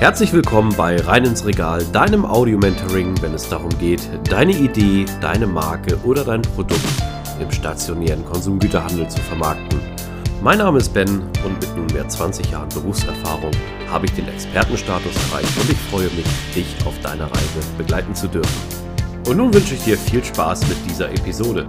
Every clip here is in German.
Herzlich willkommen bei Rein ins Regal, deinem Audio-Mentoring, wenn es darum geht, deine Idee, deine Marke oder dein Produkt im stationären Konsumgüterhandel zu vermarkten. Mein Name ist Ben und mit nunmehr 20 Jahren Berufserfahrung habe ich den Expertenstatus erreicht und ich freue mich, dich auf deiner Reise begleiten zu dürfen. Und nun wünsche ich dir viel Spaß mit dieser Episode.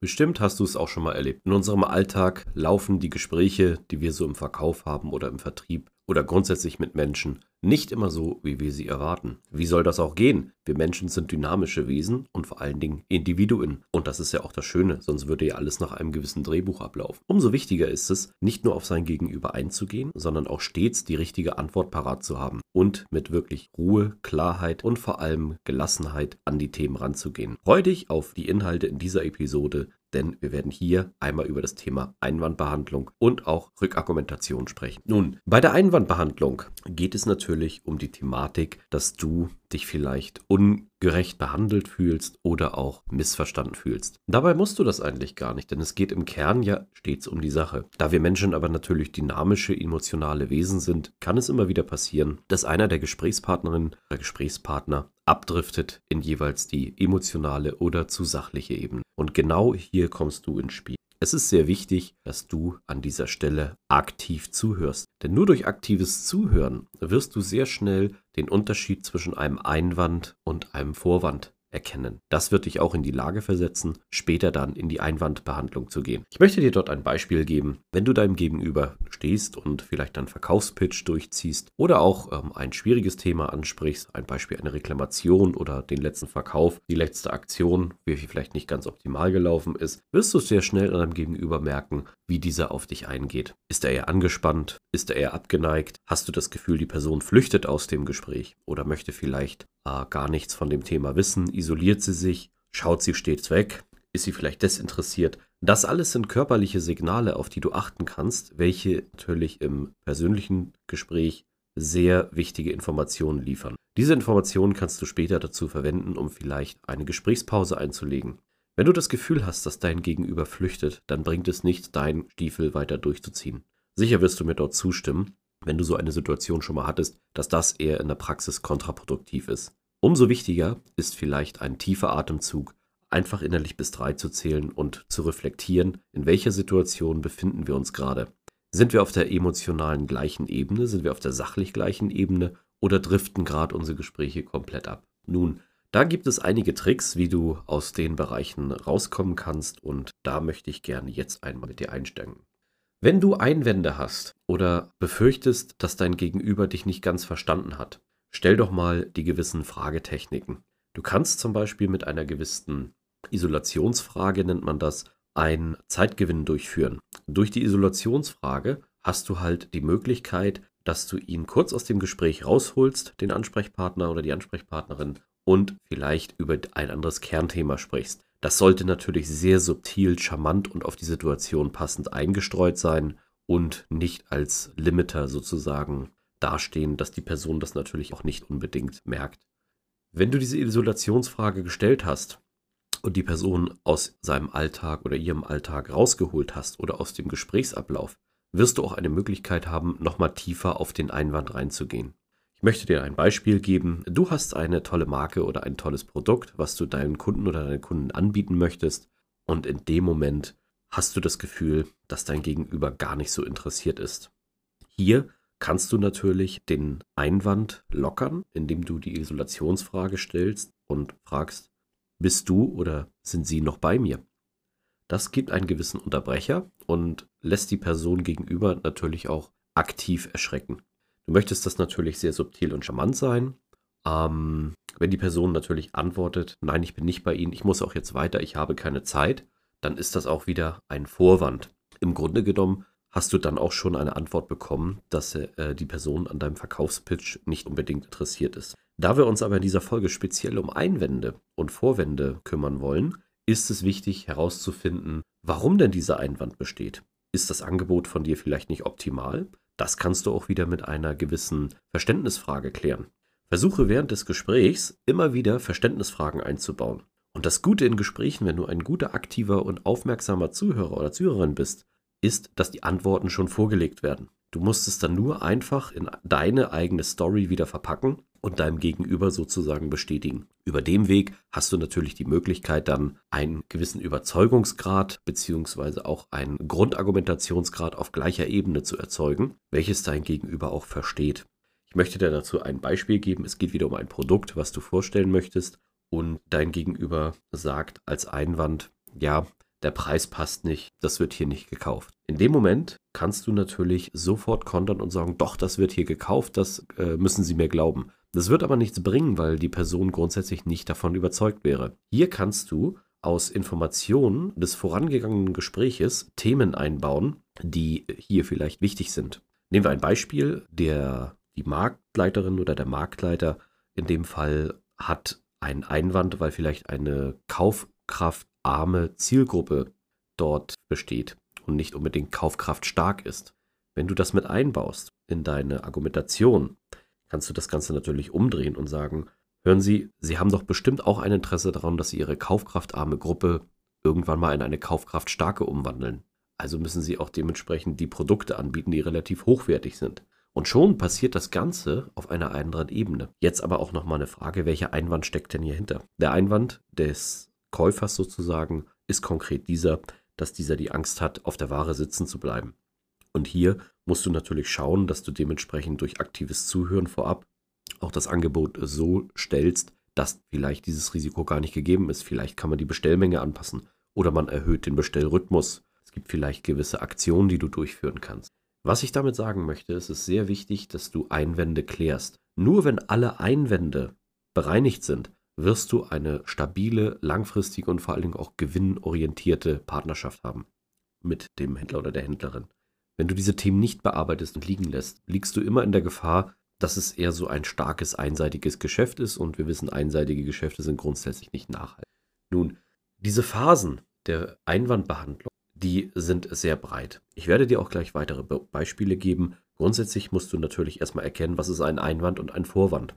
Bestimmt hast du es auch schon mal erlebt. In unserem Alltag laufen die Gespräche, die wir so im Verkauf haben oder im Vertrieb, oder grundsätzlich mit Menschen nicht immer so, wie wir sie erwarten. Wie soll das auch gehen? Wir Menschen sind dynamische Wesen und vor allen Dingen Individuen. Und das ist ja auch das Schöne, sonst würde ja alles nach einem gewissen Drehbuch ablaufen. Umso wichtiger ist es, nicht nur auf sein Gegenüber einzugehen, sondern auch stets die richtige Antwort parat zu haben und mit wirklich Ruhe, Klarheit und vor allem Gelassenheit an die Themen ranzugehen. Freu dich auf die Inhalte in dieser Episode, denn wir werden hier einmal über das Thema Einwandbehandlung und auch Rückargumentation sprechen. Nun, bei der Einwandbehandlung geht es natürlich um die Thematik, dass du dich vielleicht ungerecht behandelt fühlst oder auch missverstanden fühlst. Dabei musst du das eigentlich gar nicht, denn es geht im Kern ja stets um die Sache. Da wir Menschen aber natürlich dynamische, emotionale Wesen sind, kann es immer wieder passieren, dass einer der Gesprächspartnerinnen oder Gesprächspartner abdriftet in jeweils die emotionale oder zu sachliche Ebene. Und genau hier kommst du ins Spiel. Es ist sehr wichtig, dass du an dieser Stelle aktiv zuhörst. Denn nur durch aktives Zuhören wirst du sehr schnell den Unterschied zwischen einem Einwand und einem Vorwand erkennen. Das wird dich auch in die Lage versetzen, später dann in die Einwandbehandlung zu gehen. Ich möchte dir dort ein Beispiel geben. Wenn du deinem Gegenüber stehst und vielleicht einen Verkaufspitch durchziehst oder auch ähm, ein schwieriges Thema ansprichst, ein Beispiel eine Reklamation oder den letzten Verkauf, die letzte Aktion, wie vielleicht nicht ganz optimal gelaufen ist, wirst du sehr schnell an deinem Gegenüber merken, wie dieser auf dich eingeht. Ist er eher angespannt? Ist er eher abgeneigt? Hast du das Gefühl, die Person flüchtet aus dem Gespräch oder möchte vielleicht äh, gar nichts von dem Thema wissen? Isoliert sie sich? Schaut sie stets weg? Ist sie vielleicht desinteressiert? Das alles sind körperliche Signale, auf die du achten kannst, welche natürlich im persönlichen Gespräch sehr wichtige Informationen liefern. Diese Informationen kannst du später dazu verwenden, um vielleicht eine Gesprächspause einzulegen. Wenn du das Gefühl hast, dass dein Gegenüber flüchtet, dann bringt es nichts, deinen Stiefel weiter durchzuziehen. Sicher wirst du mir dort zustimmen, wenn du so eine Situation schon mal hattest, dass das eher in der Praxis kontraproduktiv ist. Umso wichtiger ist vielleicht ein tiefer Atemzug, einfach innerlich bis drei zu zählen und zu reflektieren, in welcher Situation befinden wir uns gerade. Sind wir auf der emotionalen gleichen Ebene, sind wir auf der sachlich gleichen Ebene oder driften gerade unsere Gespräche komplett ab? Nun, da gibt es einige Tricks, wie du aus den Bereichen rauskommen kannst und da möchte ich gerne jetzt einmal mit dir einsteigen. Wenn du Einwände hast oder befürchtest, dass dein Gegenüber dich nicht ganz verstanden hat, stell doch mal die gewissen Fragetechniken. Du kannst zum Beispiel mit einer gewissen Isolationsfrage, nennt man das, einen Zeitgewinn durchführen. Durch die Isolationsfrage hast du halt die Möglichkeit, dass du ihn kurz aus dem Gespräch rausholst, den Ansprechpartner oder die Ansprechpartnerin, und vielleicht über ein anderes Kernthema sprichst. Das sollte natürlich sehr subtil, charmant und auf die Situation passend eingestreut sein und nicht als Limiter sozusagen dastehen, dass die Person das natürlich auch nicht unbedingt merkt. Wenn du diese Isolationsfrage gestellt hast und die Person aus seinem Alltag oder ihrem Alltag rausgeholt hast oder aus dem Gesprächsablauf, wirst du auch eine Möglichkeit haben, nochmal tiefer auf den Einwand reinzugehen. Ich möchte dir ein Beispiel geben. Du hast eine tolle Marke oder ein tolles Produkt, was du deinen Kunden oder deinen Kunden anbieten möchtest. Und in dem Moment hast du das Gefühl, dass dein Gegenüber gar nicht so interessiert ist. Hier kannst du natürlich den Einwand lockern, indem du die Isolationsfrage stellst und fragst, bist du oder sind sie noch bei mir? Das gibt einen gewissen Unterbrecher und lässt die Person gegenüber natürlich auch aktiv erschrecken. Du möchtest das natürlich sehr subtil und charmant sein. Ähm, wenn die Person natürlich antwortet, nein, ich bin nicht bei Ihnen, ich muss auch jetzt weiter, ich habe keine Zeit, dann ist das auch wieder ein Vorwand. Im Grunde genommen hast du dann auch schon eine Antwort bekommen, dass äh, die Person an deinem Verkaufspitch nicht unbedingt interessiert ist. Da wir uns aber in dieser Folge speziell um Einwände und Vorwände kümmern wollen, ist es wichtig herauszufinden, warum denn dieser Einwand besteht. Ist das Angebot von dir vielleicht nicht optimal? Das kannst du auch wieder mit einer gewissen Verständnisfrage klären. Versuche während des Gesprächs immer wieder Verständnisfragen einzubauen. Und das Gute in Gesprächen, wenn du ein guter, aktiver und aufmerksamer Zuhörer oder Zuhörerin bist, ist, dass die Antworten schon vorgelegt werden. Du musst es dann nur einfach in deine eigene Story wieder verpacken und deinem Gegenüber sozusagen bestätigen. Über dem Weg hast du natürlich die Möglichkeit, dann einen gewissen Überzeugungsgrad beziehungsweise auch einen Grundargumentationsgrad auf gleicher Ebene zu erzeugen, welches dein Gegenüber auch versteht. Ich möchte dir dazu ein Beispiel geben. Es geht wieder um ein Produkt, was du vorstellen möchtest und dein Gegenüber sagt als Einwand, ja, der Preis passt nicht, das wird hier nicht gekauft. In dem Moment kannst du natürlich sofort kontern und sagen, doch, das wird hier gekauft, das äh, müssen Sie mir glauben. Das wird aber nichts bringen, weil die Person grundsätzlich nicht davon überzeugt wäre. Hier kannst du aus Informationen des vorangegangenen Gespräches Themen einbauen, die hier vielleicht wichtig sind. Nehmen wir ein Beispiel, der die Marktleiterin oder der Marktleiter in dem Fall hat einen Einwand, weil vielleicht eine kaufkraftarme Zielgruppe dort besteht und nicht unbedingt kaufkraftstark ist. Wenn du das mit einbaust in deine Argumentation, kannst du das Ganze natürlich umdrehen und sagen, hören Sie, Sie haben doch bestimmt auch ein Interesse daran, dass Sie Ihre kaufkraftarme Gruppe irgendwann mal in eine kaufkraftstarke umwandeln. Also müssen Sie auch dementsprechend die Produkte anbieten, die relativ hochwertig sind. Und schon passiert das Ganze auf einer anderen Ebene. Jetzt aber auch nochmal eine Frage, welcher Einwand steckt denn hier hinter? Der Einwand des Käufers sozusagen ist konkret dieser, dass dieser die Angst hat, auf der Ware sitzen zu bleiben. Und hier musst du natürlich schauen, dass du dementsprechend durch aktives Zuhören vorab auch das Angebot so stellst, dass vielleicht dieses Risiko gar nicht gegeben ist. Vielleicht kann man die Bestellmenge anpassen oder man erhöht den Bestellrhythmus. Es gibt vielleicht gewisse Aktionen, die du durchführen kannst. Was ich damit sagen möchte, ist es sehr wichtig, dass du Einwände klärst. Nur wenn alle Einwände bereinigt sind, wirst du eine stabile, langfristige und vor allen Dingen auch gewinnorientierte Partnerschaft haben mit dem Händler oder der Händlerin. Wenn du diese Themen nicht bearbeitest und liegen lässt, liegst du immer in der Gefahr, dass es eher so ein starkes einseitiges Geschäft ist und wir wissen, einseitige Geschäfte sind grundsätzlich nicht nachhaltig. Nun, diese Phasen der Einwandbehandlung, die sind sehr breit. Ich werde dir auch gleich weitere Be Beispiele geben. Grundsätzlich musst du natürlich erstmal erkennen, was ist ein Einwand und ein Vorwand.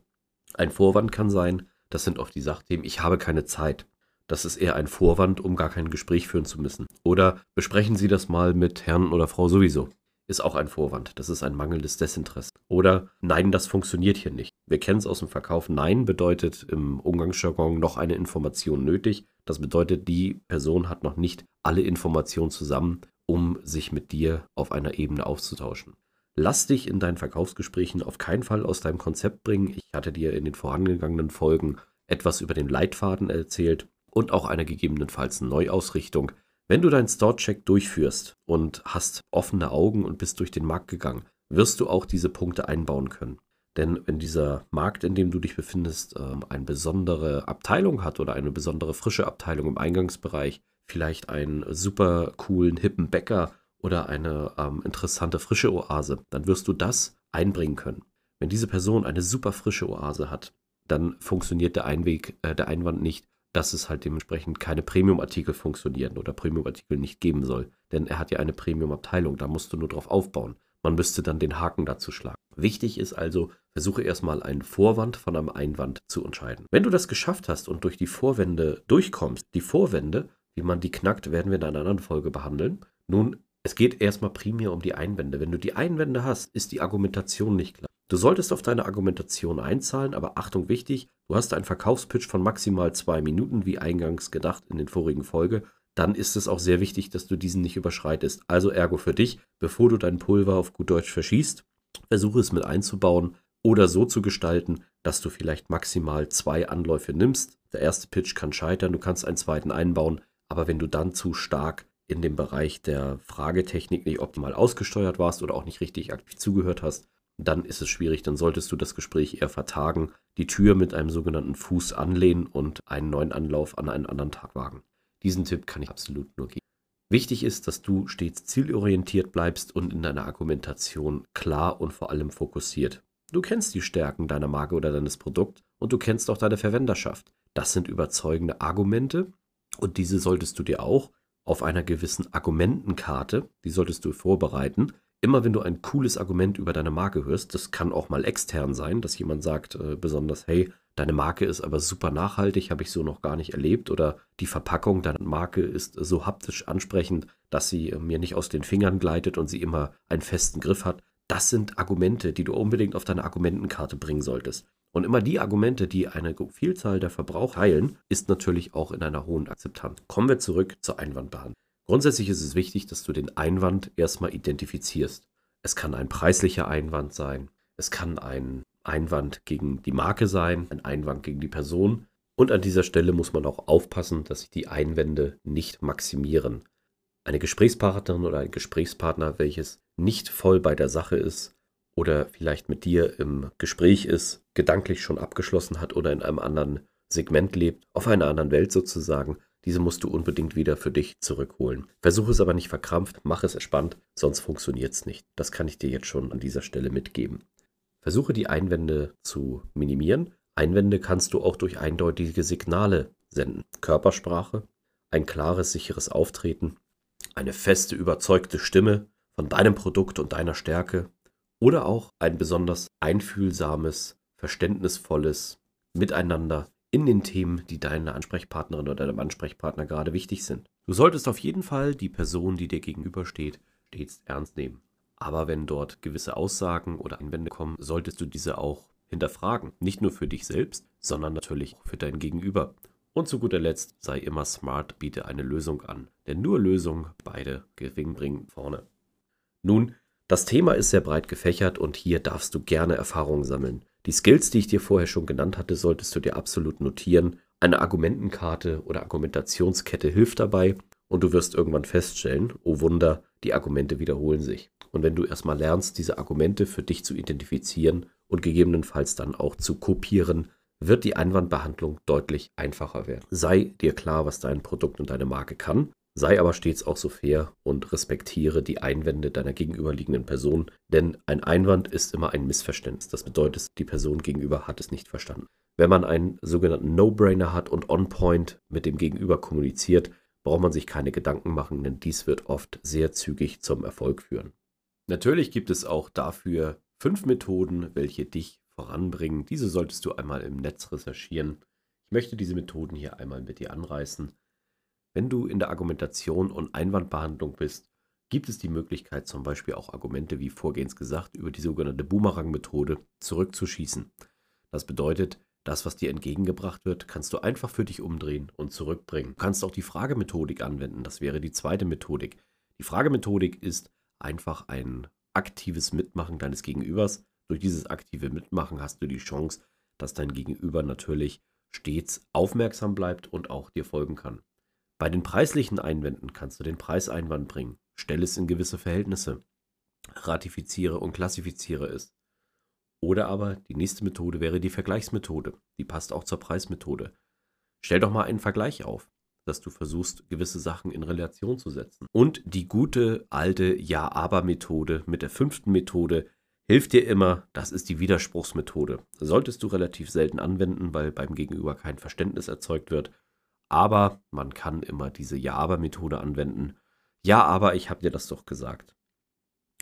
Ein Vorwand kann sein, das sind oft die Sachthemen, ich habe keine Zeit. Das ist eher ein Vorwand, um gar kein Gespräch führen zu müssen. Oder besprechen Sie das mal mit Herrn oder Frau sowieso. Ist auch ein Vorwand. Das ist ein mangelndes Desinteresse. Oder nein, das funktioniert hier nicht. Wir kennen es aus dem Verkauf. Nein bedeutet im Umgangsjargon noch eine Information nötig. Das bedeutet, die Person hat noch nicht alle Informationen zusammen, um sich mit dir auf einer Ebene auszutauschen. Lass dich in deinen Verkaufsgesprächen auf keinen Fall aus deinem Konzept bringen. Ich hatte dir in den vorangegangenen Folgen etwas über den Leitfaden erzählt und auch einer gegebenenfalls Neuausrichtung. Wenn du deinen Store-Check durchführst und hast offene Augen und bist durch den Markt gegangen, wirst du auch diese Punkte einbauen können. Denn wenn dieser Markt, in dem du dich befindest, ähm, eine besondere Abteilung hat oder eine besondere frische Abteilung im Eingangsbereich, vielleicht einen super coolen, hippen Bäcker oder eine ähm, interessante frische Oase, dann wirst du das einbringen können. Wenn diese Person eine super frische Oase hat, dann funktioniert der Einweg, äh, der Einwand nicht, dass es halt dementsprechend keine Premium-Artikel funktionieren oder Premium-Artikel nicht geben soll. Denn er hat ja eine Premium-Abteilung, da musst du nur drauf aufbauen. Man müsste dann den Haken dazu schlagen. Wichtig ist also, versuche erstmal einen Vorwand von einem Einwand zu entscheiden. Wenn du das geschafft hast und durch die Vorwände durchkommst, die Vorwände, wie man die knackt, werden wir in einer anderen Folge behandeln. Nun, es geht erstmal primär um die Einwände. Wenn du die Einwände hast, ist die Argumentation nicht klar. Du solltest auf deine Argumentation einzahlen, aber Achtung wichtig, du hast einen Verkaufspitch von maximal zwei Minuten, wie eingangs gedacht in den vorigen Folge. Dann ist es auch sehr wichtig, dass du diesen nicht überschreitest. Also ergo für dich, bevor du dein Pulver auf gut Deutsch verschießt, versuche es mit einzubauen oder so zu gestalten, dass du vielleicht maximal zwei Anläufe nimmst. Der erste Pitch kann scheitern, du kannst einen zweiten einbauen, aber wenn du dann zu stark in dem Bereich der Fragetechnik nicht optimal ausgesteuert warst oder auch nicht richtig aktiv zugehört hast, dann ist es schwierig, dann solltest du das Gespräch eher vertagen, die Tür mit einem sogenannten Fuß anlehnen und einen neuen Anlauf an einen anderen Tag wagen. Diesen Tipp kann ich absolut nur geben. Wichtig ist, dass du stets zielorientiert bleibst und in deiner Argumentation klar und vor allem fokussiert. Du kennst die Stärken deiner Marke oder deines Produkts und du kennst auch deine Verwenderschaft. Das sind überzeugende Argumente und diese solltest du dir auch auf einer gewissen Argumentenkarte, die solltest du vorbereiten, immer wenn du ein cooles Argument über deine Marke hörst, das kann auch mal extern sein, dass jemand sagt, äh, besonders, hey, Deine Marke ist aber super nachhaltig, habe ich so noch gar nicht erlebt. Oder die Verpackung deiner Marke ist so haptisch ansprechend, dass sie mir nicht aus den Fingern gleitet und sie immer einen festen Griff hat. Das sind Argumente, die du unbedingt auf deine Argumentenkarte bringen solltest. Und immer die Argumente, die eine Vielzahl der Verbraucher teilen, ist natürlich auch in einer hohen Akzeptanz. Kommen wir zurück zur Einwandbehandlung. Grundsätzlich ist es wichtig, dass du den Einwand erstmal identifizierst. Es kann ein preislicher Einwand sein, es kann ein Einwand gegen die Marke sein, ein Einwand gegen die Person. Und an dieser Stelle muss man auch aufpassen, dass sich die Einwände nicht maximieren. Eine Gesprächspartnerin oder ein Gesprächspartner, welches nicht voll bei der Sache ist oder vielleicht mit dir im Gespräch ist, gedanklich schon abgeschlossen hat oder in einem anderen Segment lebt, auf einer anderen Welt sozusagen, diese musst du unbedingt wieder für dich zurückholen. Versuche es aber nicht verkrampft, mach es entspannt, sonst funktioniert es nicht. Das kann ich dir jetzt schon an dieser Stelle mitgeben. Versuche die Einwände zu minimieren. Einwände kannst du auch durch eindeutige Signale senden. Körpersprache, ein klares, sicheres Auftreten, eine feste, überzeugte Stimme von deinem Produkt und deiner Stärke oder auch ein besonders einfühlsames, verständnisvolles Miteinander in den Themen, die deiner Ansprechpartnerin oder deinem Ansprechpartner gerade wichtig sind. Du solltest auf jeden Fall die Person, die dir gegenübersteht, stets ernst nehmen. Aber wenn dort gewisse Aussagen oder Einwände kommen, solltest du diese auch hinterfragen. Nicht nur für dich selbst, sondern natürlich auch für dein Gegenüber. Und zu guter Letzt sei immer smart, biete eine Lösung an. Denn nur Lösungen beide Gewinn bringen vorne. Nun, das Thema ist sehr breit gefächert und hier darfst du gerne Erfahrungen sammeln. Die Skills, die ich dir vorher schon genannt hatte, solltest du dir absolut notieren. Eine Argumentenkarte oder Argumentationskette hilft dabei und du wirst irgendwann feststellen, oh Wunder, die Argumente wiederholen sich. Und wenn du erstmal lernst, diese Argumente für dich zu identifizieren und gegebenenfalls dann auch zu kopieren, wird die Einwandbehandlung deutlich einfacher werden. Sei dir klar, was dein Produkt und deine Marke kann Sei aber stets auch so fair und respektiere die Einwände deiner gegenüberliegenden Person, denn ein Einwand ist immer ein Missverständnis. Das bedeutet, die Person gegenüber hat es nicht verstanden. Wenn man einen sogenannten No-Brainer hat und on-point mit dem Gegenüber kommuniziert, braucht man sich keine Gedanken machen, denn dies wird oft sehr zügig zum Erfolg führen. Natürlich gibt es auch dafür fünf Methoden, welche dich voranbringen. Diese solltest du einmal im Netz recherchieren. Ich möchte diese Methoden hier einmal mit dir anreißen. Wenn du in der Argumentation und Einwandbehandlung bist, gibt es die Möglichkeit, zum Beispiel auch Argumente wie vorgehens gesagt über die sogenannte Boomerang-Methode zurückzuschießen. Das bedeutet, das, was dir entgegengebracht wird, kannst du einfach für dich umdrehen und zurückbringen. Du kannst auch die Fragemethodik anwenden, das wäre die zweite Methodik. Die Fragemethodik ist einfach ein aktives Mitmachen deines Gegenübers. Durch dieses aktive Mitmachen hast du die Chance, dass dein Gegenüber natürlich stets aufmerksam bleibt und auch dir folgen kann. Bei den preislichen Einwänden kannst du den Preiseinwand bringen. Stell es in gewisse Verhältnisse. Ratifiziere und klassifiziere es. Oder aber die nächste Methode wäre die Vergleichsmethode. Die passt auch zur Preismethode. Stell doch mal einen Vergleich auf, dass du versuchst, gewisse Sachen in Relation zu setzen. Und die gute alte Ja-Aber-Methode mit der fünften Methode hilft dir immer, das ist die Widerspruchsmethode. Solltest du relativ selten anwenden, weil beim Gegenüber kein Verständnis erzeugt wird aber man kann immer diese Ja-Aber-Methode anwenden. Ja, aber ich habe dir das doch gesagt.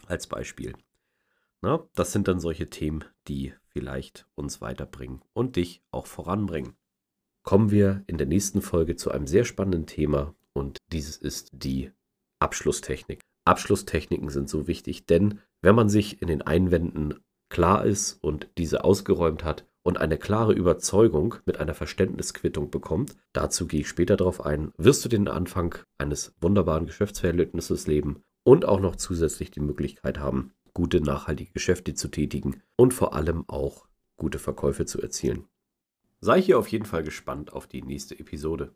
Als Beispiel. Na, das sind dann solche Themen, die vielleicht uns weiterbringen und dich auch voranbringen. Kommen wir in der nächsten Folge zu einem sehr spannenden Thema und dieses ist die Abschlusstechnik. Abschlusstechniken sind so wichtig, denn wenn man sich in den Einwänden klar ist und diese ausgeräumt hat, und eine klare Überzeugung mit einer Verständnisquittung bekommt, dazu gehe ich später darauf ein, wirst du den Anfang eines wunderbaren Geschäftsverhältnisses leben und auch noch zusätzlich die Möglichkeit haben, gute nachhaltige Geschäfte zu tätigen und vor allem auch gute Verkäufe zu erzielen. Sei hier auf jeden Fall gespannt auf die nächste Episode.